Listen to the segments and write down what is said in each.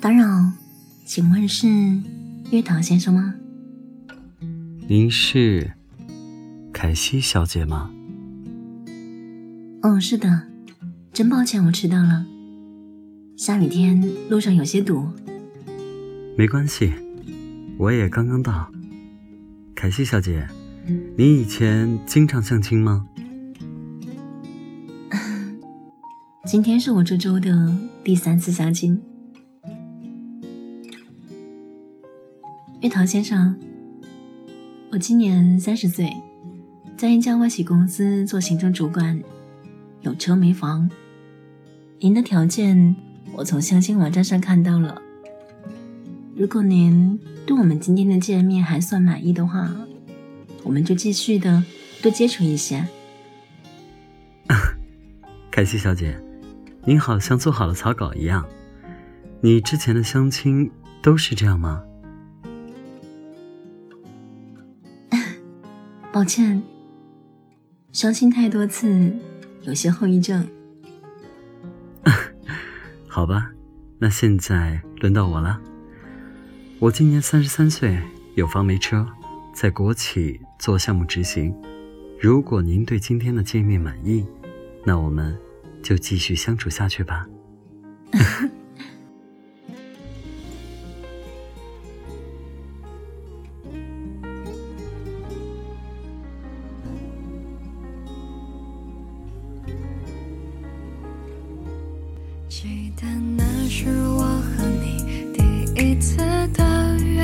打扰，请问是月桃先生吗？您是凯西小姐吗？哦，是的，真抱歉我迟到了。下雨天路上有些堵。没关系，我也刚刚到。凯西小姐，你以前经常相亲吗？今天是我这周的第三次相亲。月桃先生，我今年三十岁，在一家外企公司做行政主管，有车没房。您的条件我从相亲网站上看到了。如果您对我们今天的见面还算满意的话，我们就继续的多接触一些。凯西小姐，您好像做好了草稿一样。你之前的相亲都是这样吗？抱歉，伤心太多次，有些后遗症。好吧，那现在轮到我了。我今年三十三岁，有房没车，在国企做项目执行。如果您对今天的见面满意，那我们就继续相处下去吧。记得那是我和你第一次的约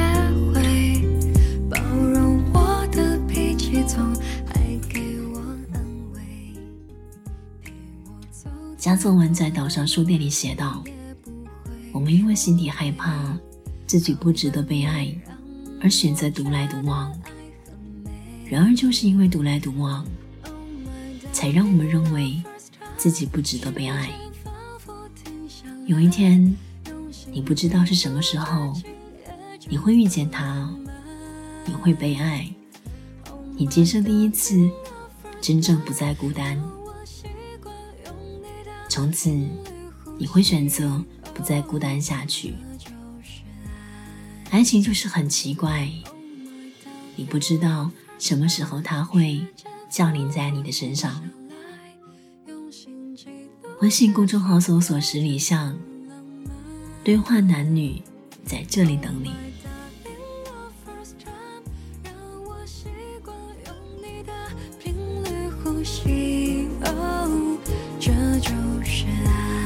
会，包容我的脾气，总还给我安慰。陪我走加作文在岛上书店里写道：“我们因为心底害怕自己不值得被爱，而选择独来独往。然而，就是因为独来独往，才让我们认为自己不值得被爱。有一天，你不知道是什么时候，你会遇见他，你会被爱，你今生第一次真正不再孤单。从此，你会选择不再孤单下去。爱情就是很奇怪，你不知道什么时候它会降临在你的身上。微信公众号搜索十里巷，对话男女在这里等你。这就是爱。